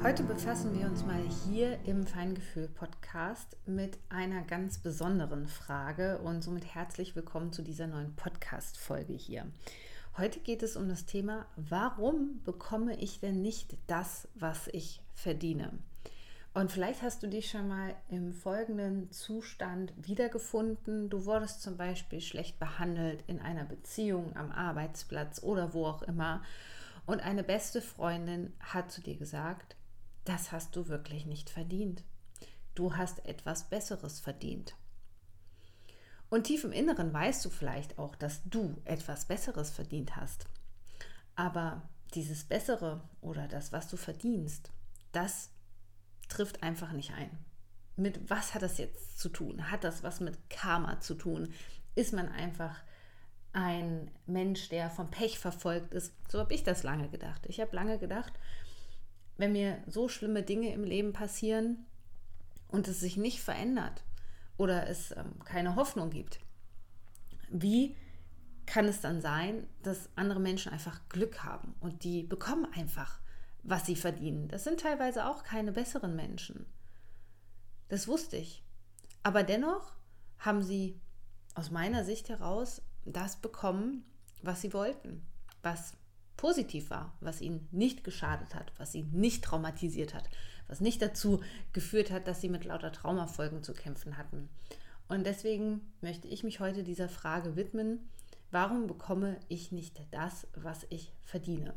Heute befassen wir uns mal hier im Feingefühl-Podcast mit einer ganz besonderen Frage und somit herzlich willkommen zu dieser neuen Podcast-Folge hier. Heute geht es um das Thema, warum bekomme ich denn nicht das, was ich verdiene? Und vielleicht hast du dich schon mal im folgenden Zustand wiedergefunden. Du wurdest zum Beispiel schlecht behandelt in einer Beziehung, am Arbeitsplatz oder wo auch immer. Und eine beste Freundin hat zu dir gesagt, das hast du wirklich nicht verdient. Du hast etwas Besseres verdient. Und tief im Inneren weißt du vielleicht auch, dass du etwas Besseres verdient hast. Aber dieses Bessere oder das, was du verdienst, das trifft einfach nicht ein. Mit was hat das jetzt zu tun? Hat das was mit Karma zu tun? Ist man einfach ein Mensch, der vom Pech verfolgt ist? So habe ich das lange gedacht. Ich habe lange gedacht, wenn mir so schlimme Dinge im Leben passieren und es sich nicht verändert oder es ähm, keine Hoffnung gibt, wie kann es dann sein, dass andere Menschen einfach Glück haben und die bekommen einfach, was sie verdienen? Das sind teilweise auch keine besseren Menschen. Das wusste ich. Aber dennoch haben sie aus meiner Sicht heraus das bekommen, was sie wollten, was positiv war, was ihnen nicht geschadet hat, was sie nicht traumatisiert hat, was nicht dazu geführt hat, dass sie mit lauter Traumafolgen zu kämpfen hatten. Und deswegen möchte ich mich heute dieser Frage widmen, warum bekomme ich nicht das, was ich verdiene?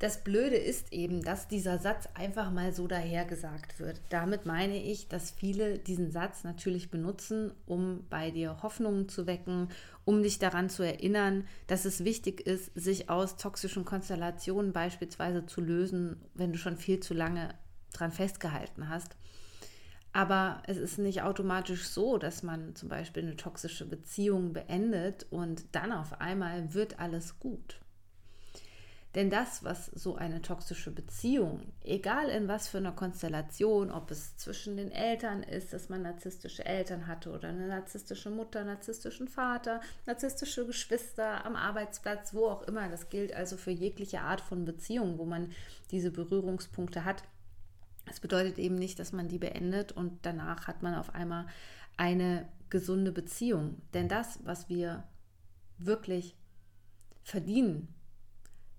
Das Blöde ist eben, dass dieser Satz einfach mal so dahergesagt wird. Damit meine ich, dass viele diesen Satz natürlich benutzen, um bei dir Hoffnungen zu wecken, um dich daran zu erinnern, dass es wichtig ist, sich aus toxischen Konstellationen beispielsweise zu lösen, wenn du schon viel zu lange dran festgehalten hast. Aber es ist nicht automatisch so, dass man zum Beispiel eine toxische Beziehung beendet und dann auf einmal wird alles gut. Denn das, was so eine toxische Beziehung, egal in was für einer Konstellation, ob es zwischen den Eltern ist, dass man narzisstische Eltern hatte oder eine narzisstische Mutter, narzisstischen Vater, narzisstische Geschwister am Arbeitsplatz, wo auch immer, das gilt also für jegliche Art von Beziehung, wo man diese Berührungspunkte hat. Das bedeutet eben nicht, dass man die beendet und danach hat man auf einmal eine gesunde Beziehung. Denn das, was wir wirklich verdienen,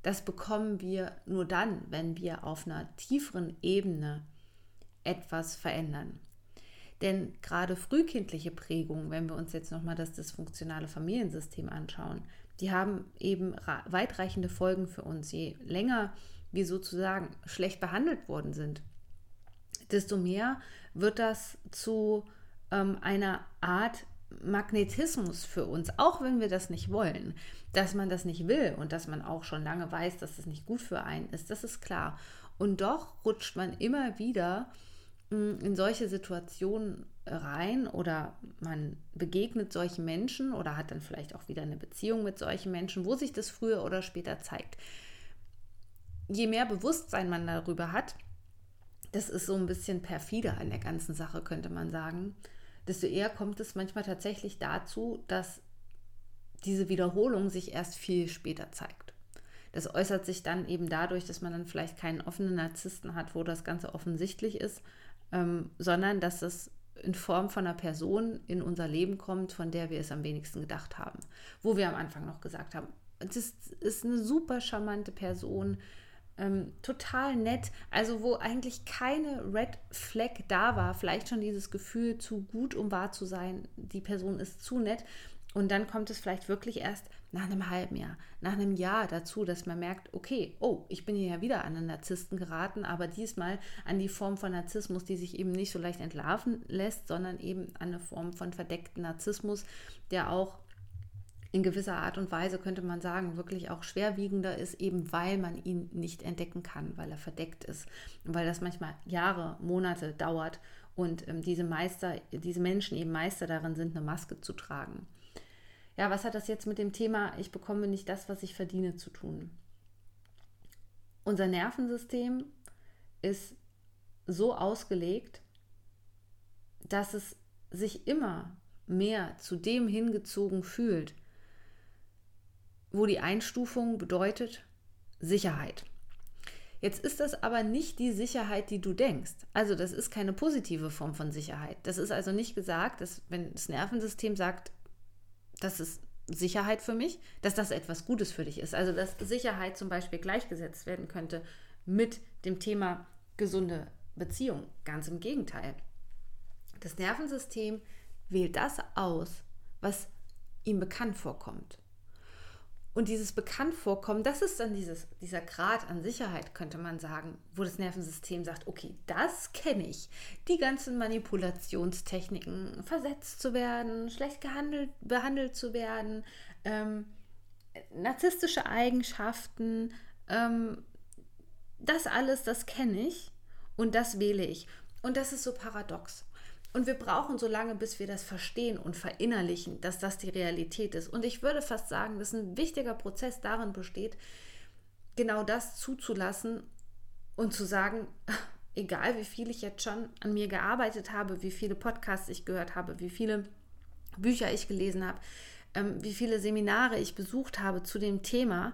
das bekommen wir nur dann, wenn wir auf einer tieferen Ebene etwas verändern. Denn gerade frühkindliche Prägungen, wenn wir uns jetzt nochmal das dysfunktionale Familiensystem anschauen, die haben eben weitreichende Folgen für uns. Je länger wir sozusagen schlecht behandelt worden sind, desto mehr wird das zu ähm, einer Art Magnetismus für uns, auch wenn wir das nicht wollen. Dass man das nicht will und dass man auch schon lange weiß, dass das nicht gut für einen ist, das ist klar. Und doch rutscht man immer wieder hm, in solche Situationen rein oder man begegnet solchen Menschen oder hat dann vielleicht auch wieder eine Beziehung mit solchen Menschen, wo sich das früher oder später zeigt. Je mehr Bewusstsein man darüber hat, das ist so ein bisschen perfider an der ganzen Sache, könnte man sagen, desto eher kommt es manchmal tatsächlich dazu, dass diese Wiederholung sich erst viel später zeigt. Das äußert sich dann eben dadurch, dass man dann vielleicht keinen offenen Narzissten hat, wo das Ganze offensichtlich ist, ähm, sondern dass es in Form von einer Person in unser Leben kommt, von der wir es am wenigsten gedacht haben. Wo wir am Anfang noch gesagt haben, das ist eine super charmante Person, ähm, total nett, also wo eigentlich keine Red Flag da war, vielleicht schon dieses Gefühl zu gut, um wahr zu sein, die Person ist zu nett. Und dann kommt es vielleicht wirklich erst nach einem halben Jahr, nach einem Jahr dazu, dass man merkt, okay, oh, ich bin hier ja wieder an einen Narzissten geraten, aber diesmal an die Form von Narzissmus, die sich eben nicht so leicht entlarven lässt, sondern eben an eine Form von verdeckten Narzissmus, der auch in gewisser Art und Weise könnte man sagen, wirklich auch schwerwiegender ist, eben weil man ihn nicht entdecken kann, weil er verdeckt ist und weil das manchmal Jahre, Monate dauert und ähm, diese Meister, diese Menschen eben Meister darin sind, eine Maske zu tragen. Ja, was hat das jetzt mit dem Thema, ich bekomme nicht das, was ich verdiene, zu tun? Unser Nervensystem ist so ausgelegt, dass es sich immer mehr zu dem hingezogen fühlt, wo die Einstufung bedeutet Sicherheit. Jetzt ist das aber nicht die Sicherheit, die du denkst. Also das ist keine positive Form von Sicherheit. Das ist also nicht gesagt, dass wenn das Nervensystem sagt, das ist Sicherheit für mich, dass das etwas Gutes für dich ist. Also dass Sicherheit zum Beispiel gleichgesetzt werden könnte mit dem Thema gesunde Beziehung. Ganz im Gegenteil. Das Nervensystem wählt das aus, was ihm bekannt vorkommt. Und dieses Bekanntvorkommen, das ist dann dieses, dieser Grad an Sicherheit, könnte man sagen, wo das Nervensystem sagt, okay, das kenne ich. Die ganzen Manipulationstechniken, versetzt zu werden, schlecht gehandelt, behandelt zu werden, ähm, narzisstische Eigenschaften, ähm, das alles, das kenne ich und das wähle ich. Und das ist so paradox. Und wir brauchen so lange, bis wir das verstehen und verinnerlichen, dass das die Realität ist. Und ich würde fast sagen, dass ein wichtiger Prozess darin besteht, genau das zuzulassen und zu sagen, egal wie viel ich jetzt schon an mir gearbeitet habe, wie viele Podcasts ich gehört habe, wie viele Bücher ich gelesen habe, ähm, wie viele Seminare ich besucht habe zu dem Thema,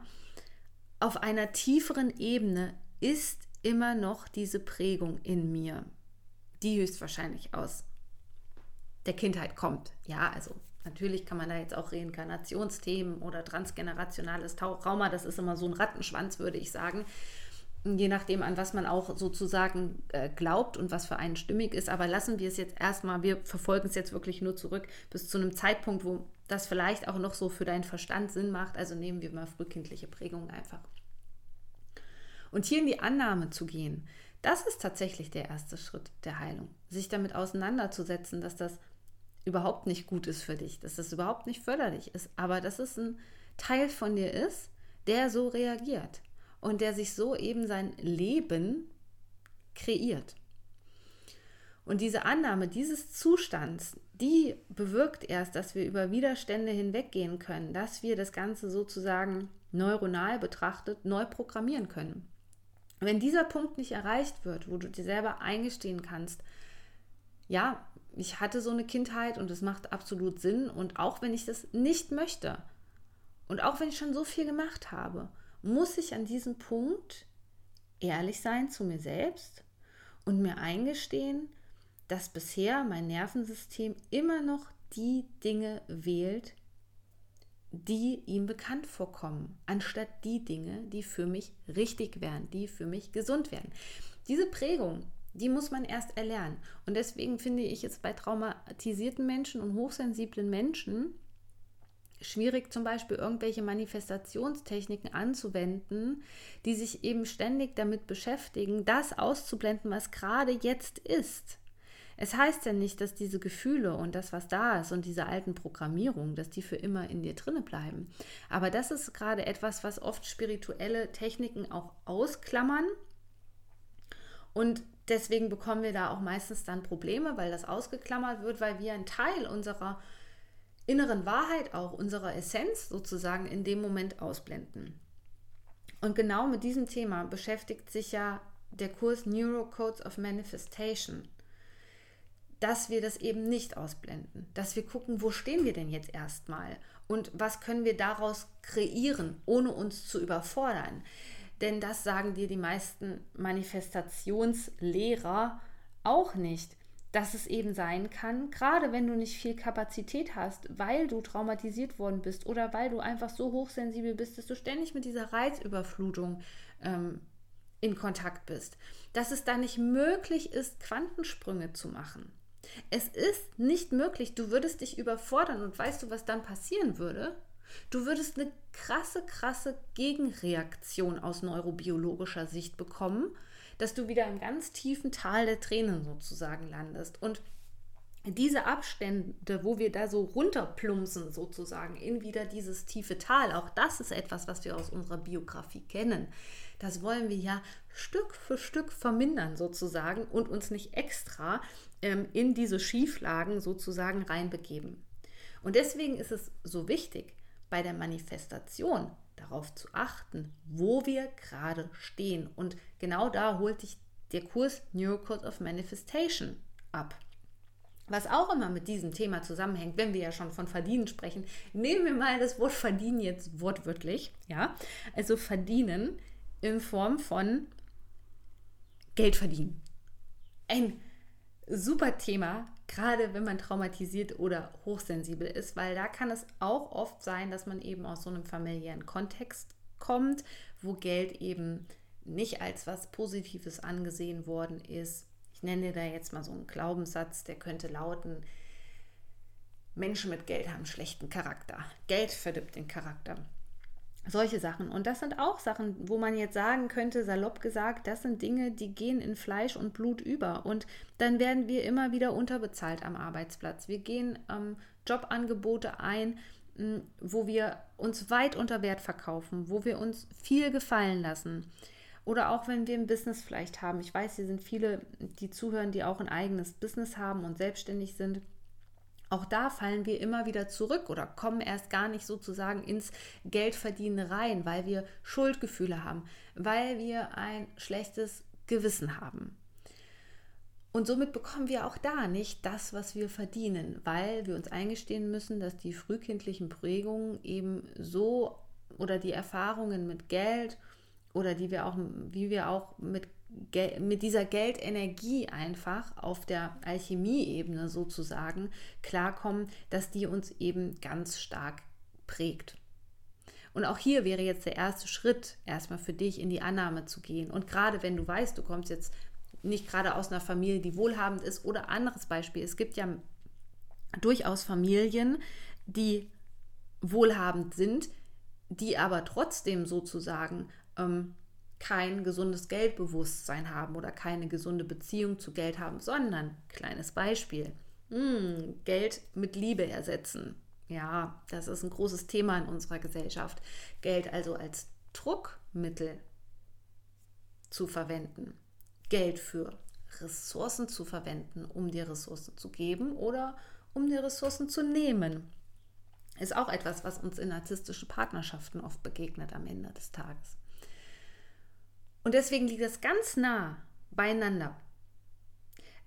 auf einer tieferen Ebene ist immer noch diese Prägung in mir die höchstwahrscheinlich aus der Kindheit kommt. Ja, also natürlich kann man da jetzt auch Reinkarnationsthemen oder transgenerationales Trauma, das ist immer so ein Rattenschwanz, würde ich sagen. Je nachdem, an was man auch sozusagen äh, glaubt und was für einen stimmig ist. Aber lassen wir es jetzt erstmal, wir verfolgen es jetzt wirklich nur zurück bis zu einem Zeitpunkt, wo das vielleicht auch noch so für deinen Verstand Sinn macht. Also nehmen wir mal frühkindliche Prägungen einfach. Und hier in die Annahme zu gehen, das ist tatsächlich der erste Schritt der Heilung. Sich damit auseinanderzusetzen, dass das überhaupt nicht gut ist für dich, dass das überhaupt nicht förderlich ist, aber dass es ein Teil von dir ist, der so reagiert und der sich so eben sein Leben kreiert. Und diese Annahme dieses Zustands, die bewirkt erst, dass wir über Widerstände hinweggehen können, dass wir das Ganze sozusagen neuronal betrachtet neu programmieren können. Wenn dieser Punkt nicht erreicht wird, wo du dir selber eingestehen kannst, ja, ich hatte so eine Kindheit und es macht absolut Sinn und auch wenn ich das nicht möchte und auch wenn ich schon so viel gemacht habe, muss ich an diesem Punkt ehrlich sein zu mir selbst und mir eingestehen, dass bisher mein Nervensystem immer noch die Dinge wählt, die ihm bekannt vorkommen, anstatt die Dinge, die für mich richtig wären, die für mich gesund wären. Diese Prägung, die muss man erst erlernen. Und deswegen finde ich es bei traumatisierten Menschen und hochsensiblen Menschen schwierig, zum Beispiel irgendwelche Manifestationstechniken anzuwenden, die sich eben ständig damit beschäftigen, das auszublenden, was gerade jetzt ist. Es heißt ja nicht, dass diese Gefühle und das, was da ist und diese alten Programmierungen, dass die für immer in dir drinne bleiben. Aber das ist gerade etwas, was oft spirituelle Techniken auch ausklammern. Und deswegen bekommen wir da auch meistens dann Probleme, weil das ausgeklammert wird, weil wir einen Teil unserer inneren Wahrheit, auch unserer Essenz sozusagen in dem Moment ausblenden. Und genau mit diesem Thema beschäftigt sich ja der Kurs Neurocodes of Manifestation dass wir das eben nicht ausblenden, dass wir gucken, wo stehen wir denn jetzt erstmal und was können wir daraus kreieren, ohne uns zu überfordern. Denn das sagen dir die meisten Manifestationslehrer auch nicht, dass es eben sein kann, gerade wenn du nicht viel Kapazität hast, weil du traumatisiert worden bist oder weil du einfach so hochsensibel bist, dass du ständig mit dieser Reizüberflutung ähm, in Kontakt bist, dass es da nicht möglich ist, Quantensprünge zu machen. Es ist nicht möglich. Du würdest dich überfordern und weißt du, was dann passieren würde? Du würdest eine krasse, krasse Gegenreaktion aus neurobiologischer Sicht bekommen, dass du wieder im ganz tiefen Tal der Tränen sozusagen landest. Und diese Abstände, wo wir da so runterplumpsen sozusagen in wieder dieses tiefe Tal, auch das ist etwas, was wir aus unserer Biografie kennen. Das wollen wir ja Stück für Stück vermindern sozusagen und uns nicht extra ähm, in diese Schieflagen sozusagen reinbegeben. Und deswegen ist es so wichtig, bei der Manifestation darauf zu achten, wo wir gerade stehen. Und genau da holt dich der Kurs Neurocode of Manifestation ab. Was auch immer mit diesem Thema zusammenhängt, wenn wir ja schon von Verdienen sprechen, nehmen wir mal das Wort Verdienen jetzt wortwörtlich, ja? Also verdienen in Form von Geld verdienen. Ein super Thema, gerade wenn man traumatisiert oder hochsensibel ist, weil da kann es auch oft sein, dass man eben aus so einem familiären Kontext kommt, wo Geld eben nicht als was Positives angesehen worden ist. Ich nenne da jetzt mal so einen Glaubenssatz, der könnte lauten, Menschen mit Geld haben schlechten Charakter. Geld verdirbt den Charakter. Solche Sachen. Und das sind auch Sachen, wo man jetzt sagen könnte, salopp gesagt, das sind Dinge, die gehen in Fleisch und Blut über. Und dann werden wir immer wieder unterbezahlt am Arbeitsplatz. Wir gehen ähm, Jobangebote ein, wo wir uns weit unter Wert verkaufen, wo wir uns viel gefallen lassen. Oder auch wenn wir ein Business vielleicht haben. Ich weiß, hier sind viele, die zuhören, die auch ein eigenes Business haben und selbstständig sind auch da fallen wir immer wieder zurück oder kommen erst gar nicht sozusagen ins Geldverdienen rein, weil wir Schuldgefühle haben, weil wir ein schlechtes Gewissen haben. Und somit bekommen wir auch da nicht das, was wir verdienen, weil wir uns eingestehen müssen, dass die frühkindlichen Prägungen eben so oder die Erfahrungen mit Geld oder die wir auch, wie wir auch mit mit dieser Geldenergie einfach auf der Alchemie-Ebene sozusagen klarkommen, dass die uns eben ganz stark prägt. Und auch hier wäre jetzt der erste Schritt, erstmal für dich in die Annahme zu gehen. Und gerade wenn du weißt, du kommst jetzt nicht gerade aus einer Familie, die wohlhabend ist, oder anderes Beispiel, es gibt ja durchaus Familien, die wohlhabend sind, die aber trotzdem sozusagen ähm, kein gesundes Geldbewusstsein haben oder keine gesunde Beziehung zu Geld haben, sondern, kleines Beispiel, mh, hm, Geld mit Liebe ersetzen. Ja, das ist ein großes Thema in unserer Gesellschaft. Geld also als Druckmittel zu verwenden. Geld für Ressourcen zu verwenden, um dir Ressourcen zu geben oder um dir Ressourcen zu nehmen. Ist auch etwas, was uns in narzisstischen Partnerschaften oft begegnet am Ende des Tages. Und deswegen liegt das ganz nah beieinander.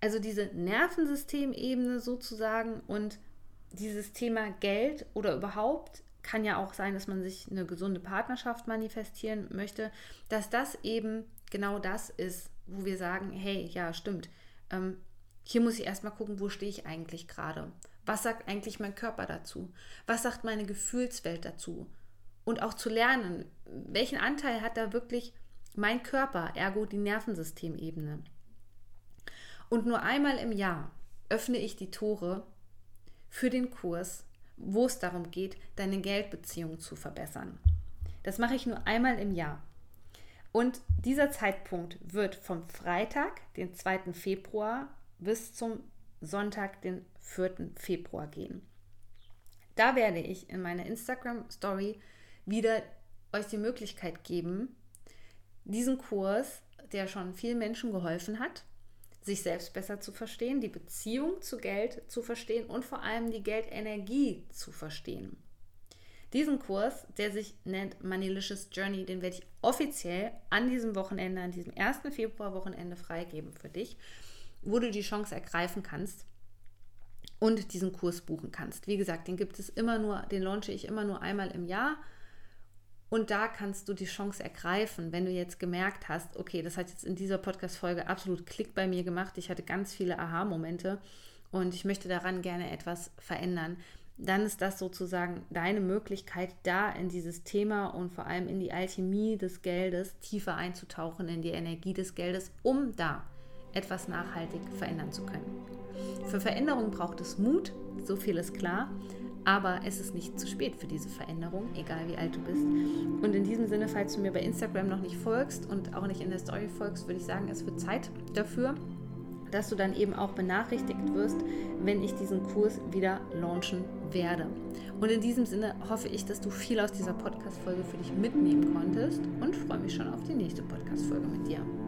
Also diese Nervensystemebene sozusagen und dieses Thema Geld oder überhaupt kann ja auch sein, dass man sich eine gesunde Partnerschaft manifestieren möchte, dass das eben genau das ist, wo wir sagen, hey, ja, stimmt. Ähm, hier muss ich erstmal gucken, wo stehe ich eigentlich gerade? Was sagt eigentlich mein Körper dazu? Was sagt meine Gefühlswelt dazu? Und auch zu lernen, welchen Anteil hat da wirklich mein Körper, ergo die Nervensystemebene. Und nur einmal im Jahr öffne ich die Tore für den Kurs, wo es darum geht, deine Geldbeziehung zu verbessern. Das mache ich nur einmal im Jahr. Und dieser Zeitpunkt wird vom Freitag, den 2. Februar, bis zum Sonntag, den 4. Februar gehen. Da werde ich in meiner Instagram Story wieder euch die Möglichkeit geben, diesen Kurs, der schon vielen Menschen geholfen hat, sich selbst besser zu verstehen, die Beziehung zu Geld zu verstehen und vor allem die Geldenergie zu verstehen. Diesen Kurs, der sich nennt Manilicious Journey, den werde ich offiziell an diesem Wochenende, an diesem 1. Februar-Wochenende freigeben für dich, wo du die Chance ergreifen kannst und diesen Kurs buchen kannst. Wie gesagt, den gibt es immer nur, den launche ich immer nur einmal im Jahr und da kannst du die Chance ergreifen, wenn du jetzt gemerkt hast, okay, das hat jetzt in dieser Podcast-Folge absolut Klick bei mir gemacht. Ich hatte ganz viele Aha-Momente und ich möchte daran gerne etwas verändern. Dann ist das sozusagen deine Möglichkeit, da in dieses Thema und vor allem in die Alchemie des Geldes tiefer einzutauchen, in die Energie des Geldes, um da etwas nachhaltig verändern zu können. Für Veränderung braucht es Mut, so viel ist klar. Aber es ist nicht zu spät für diese Veränderung, egal wie alt du bist. Und in diesem Sinne, falls du mir bei Instagram noch nicht folgst und auch nicht in der Story folgst, würde ich sagen, es wird Zeit dafür. dass du dann eben auch benachrichtigt wirst, wenn ich diesen Kurs wieder launchen werde. Und in diesem Sinne hoffe ich, dass du viel aus dieser Podcast-Folge für dich mitnehmen konntest und freue mich schon auf die nächste Podcast-Folge mit dir.